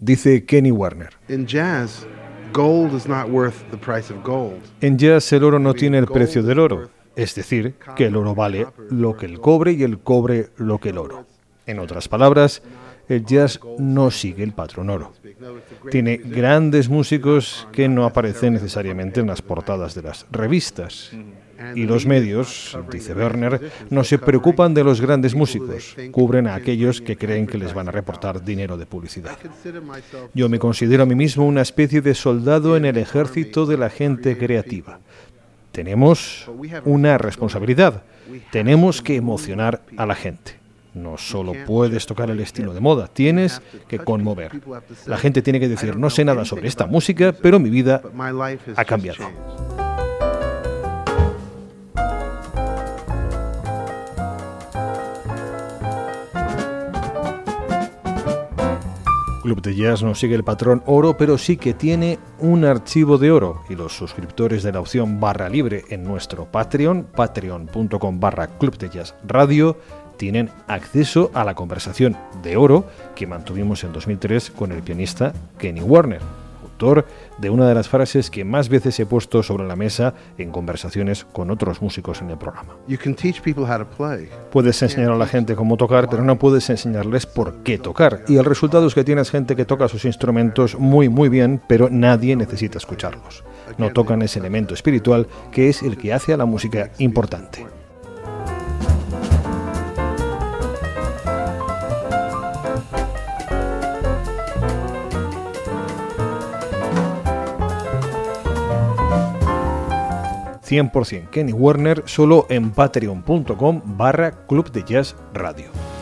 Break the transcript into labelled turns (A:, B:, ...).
A: Dice Kenny Werner.
B: In jazz, gold is not worth the price of gold.
A: En jazz el oro no tiene el precio del oro, es decir, que el oro vale lo que el cobre y el cobre lo que el oro. En otras palabras, el jazz no sigue el patrón oro. Tiene grandes músicos que no aparecen necesariamente en las portadas de las revistas. Y los medios, dice Werner, no se preocupan de los grandes músicos, cubren a aquellos que creen que les van a reportar dinero de publicidad. Yo me considero a mí mismo una especie de soldado en el ejército de la gente creativa. Tenemos una responsabilidad, tenemos que emocionar a la gente. No solo puedes tocar el estilo de moda, tienes que conmover. La gente tiene que decir, no sé nada sobre esta música, pero mi vida ha cambiado. Club de Jazz no sigue el patrón oro, pero sí que tiene un archivo de oro. Y los suscriptores de la opción barra libre en nuestro Patreon, patreon.com barra Club de Jazz Radio, tienen acceso a la conversación de oro que mantuvimos en 2003 con el pianista Kenny Warner de una de las frases que más veces he puesto sobre la mesa en conversaciones con otros músicos en el programa. Puedes enseñar a la gente cómo tocar, pero no puedes enseñarles por qué tocar. Y el resultado es que tienes gente que toca sus instrumentos muy muy bien, pero nadie necesita escucharlos. No tocan ese elemento espiritual que es el que hace a la música importante. 100% Kenny Werner solo en patreon.com barra Club de Jazz Radio.